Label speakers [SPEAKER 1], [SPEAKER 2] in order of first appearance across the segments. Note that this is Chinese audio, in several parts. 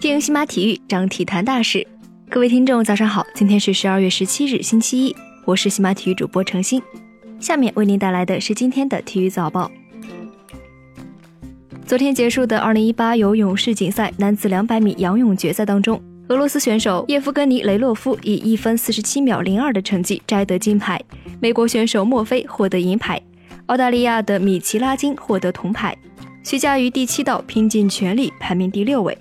[SPEAKER 1] 听西马体育，张体坛大事。各位听众，早上好，今天是十二月十七日，星期一，我是西马体育主播程鑫。下面为您带来的是今天的体育早报。昨天结束的二零一八游泳世锦赛男子两百米仰泳决赛当中，俄罗斯选手叶夫根尼·雷洛夫以一分四十七秒零二的成绩摘得金牌，美国选手墨菲获得银牌，澳大利亚的米奇拉金获得铜牌，徐嘉余第七道拼尽全力排名第六位。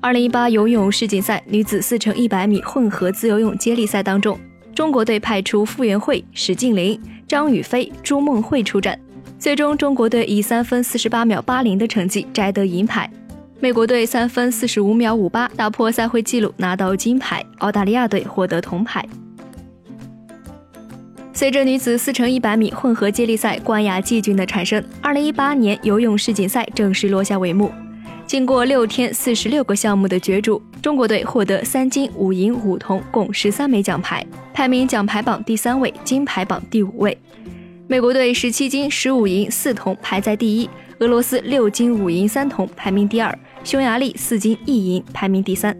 [SPEAKER 1] 二零一八游泳世锦赛女子四乘一百米混合自由泳接力赛当中，中国队派出傅园慧、史静玲、张雨霏、朱梦慧出战。最终，中国队以三分四十八秒八零的成绩摘得银牌，美国队三分四十五秒五八打破赛会纪录拿到金牌，澳大利亚队获得铜牌。随着女子四乘一百米混合接力赛冠亚季军的产生，二零一八年游泳世锦赛正式落下帷幕。经过六天四十六个项目的角逐，中国队获得三金五银五铜，共十三枚奖牌，排名奖牌榜第三位，金牌榜第五位。美国队十七金十五银四铜排在第一，俄罗斯六金五银三铜排名第二，匈牙利四金一银排名第三。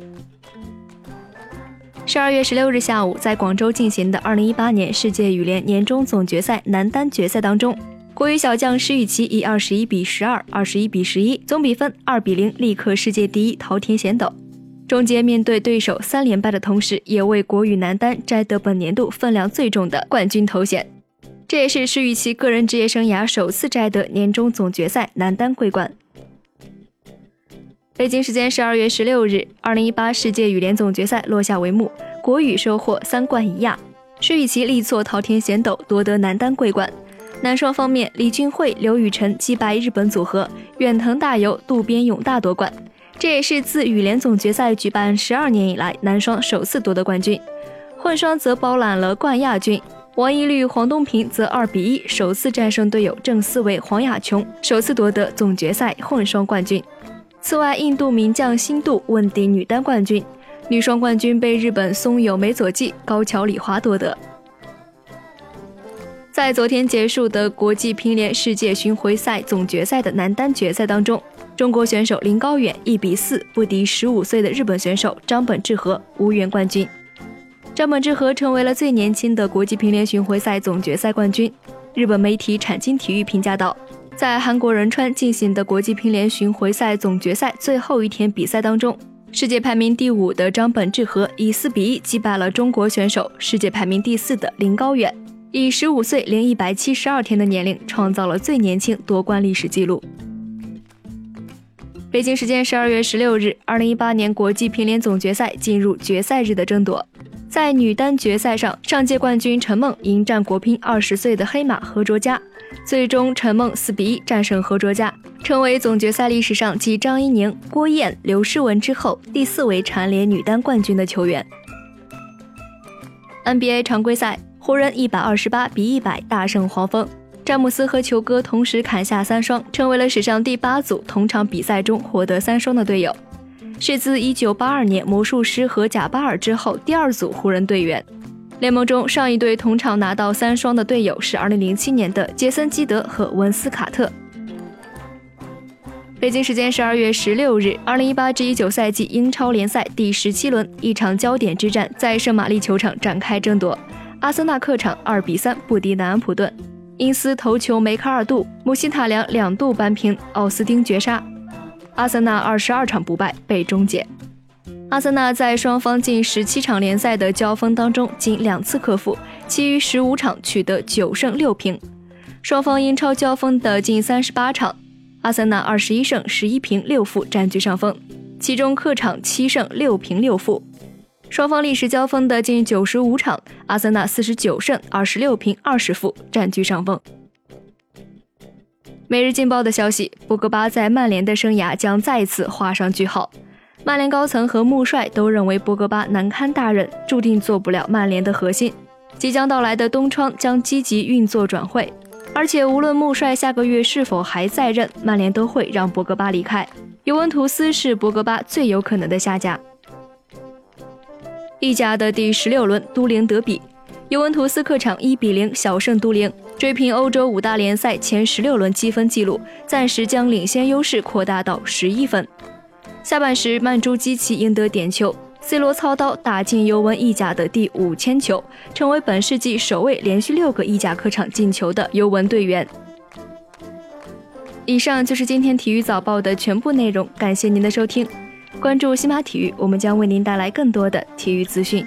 [SPEAKER 1] 十二月十六日下午，在广州进行的二零一八年世界羽联年终总决赛男单决赛当中，国羽小将施雨琦以二十一比十二、二十一比十一总比分二比零力克世界第一桃田贤斗，终结面对对手三连败的同时，也为国羽男单摘得本年度分量最重的冠军头衔。这也是施雨琦个人职业生涯首次摘得年终总决赛男单桂冠。北京时间十二月十六日，二零一八世界羽联总决赛落下帷幕，国羽收获三冠一亚，施雨琦力挫桃田贤斗夺得男单桂冠。男双方面，李俊慧、刘雨辰击败日本组合远藤大由、渡边勇大夺冠，这也是自羽联总决赛举办十二年以来男双首次夺得冠军。混双则包揽了冠亚军。王懿律、黄东萍则二比一首次战胜队友郑思维、黄雅琼，首次夺得总决赛混双冠军。此外，印度名将辛杜问鼎女单冠军，女双冠军被日本松友美佐纪、高桥李华夺得。在昨天结束的国际乒联世界巡回赛总决赛的男单决赛当中，中国选手林高远一比四不敌十五岁的日本选手张本智和，无缘冠军。张本智和成为了最年轻的国际乒联巡回赛总决赛冠军。日本媒体产经体育评价道，在韩国仁川进行的国际乒联巡回赛总决赛最后一天比赛当中，世界排名第五的张本智和以四比一击败了中国选手世界排名第四的林高远，以十五岁零一百七十二天的年龄创造了最年轻夺冠历史纪录。北京时间十二月十六日，二零一八年国际乒联总决赛进入决赛日的争夺。在女单决赛上，上届冠军陈梦迎战国乒二十岁的黑马何卓佳，最终陈梦四比一战胜何卓佳，成为总决赛历史上继张怡宁、郭燕、刘诗雯之后第四位蝉联女单冠军的球员。NBA 常规赛，湖人一百二十八比一百大胜黄蜂，詹姆斯和球哥同时砍下三双，成为了史上第八组同场比赛中获得三双的队友。是自1982年魔术师和贾巴尔之后第二组湖人队员。联盟中上一队同场拿到三双的队友是2007年的杰森基德和文斯卡特。北京时间12月16日，2018至19赛季英超联赛第十七轮，一场焦点之战在圣玛丽球场展开争夺。阿森纳客场2比3不敌南安普顿，因斯头球梅卡尔杜、姆希塔良两度扳平，奥斯汀绝杀。阿森纳二十二场不败被终结。阿森纳在双方近十七场联赛的交锋当中，仅两次克负，其余十五场取得九胜六平。双方英超交锋的近三十八场，阿森纳二十一胜十一平六负占据上风，其中客场七胜六平六负。双方历史交锋的近九十五场，阿森纳四十九胜二十六平二十负占据上风。每日劲爆的消息，博格巴在曼联的生涯将再次画上句号。曼联高层和穆帅都认为博格巴难堪大任，注定做不了曼联的核心。即将到来的冬窗将积极运作转会，而且无论穆帅下个月是否还在任，曼联都会让博格巴离开。尤文图斯是博格巴最有可能的下家。意甲的第十六轮都灵德比，尤文图斯客场一比零小胜都灵。追平欧洲五大联赛前十六轮积分纪录，暂时将领先优势扩大到十一分。下半时，曼朱基奇赢得点球，C 罗操刀打进尤文意甲的第五千球，成为本世纪首位连续六个意甲客场进球的尤文队员。以上就是今天体育早报的全部内容，感谢您的收听。关注西马体育，我们将为您带来更多的体育资讯。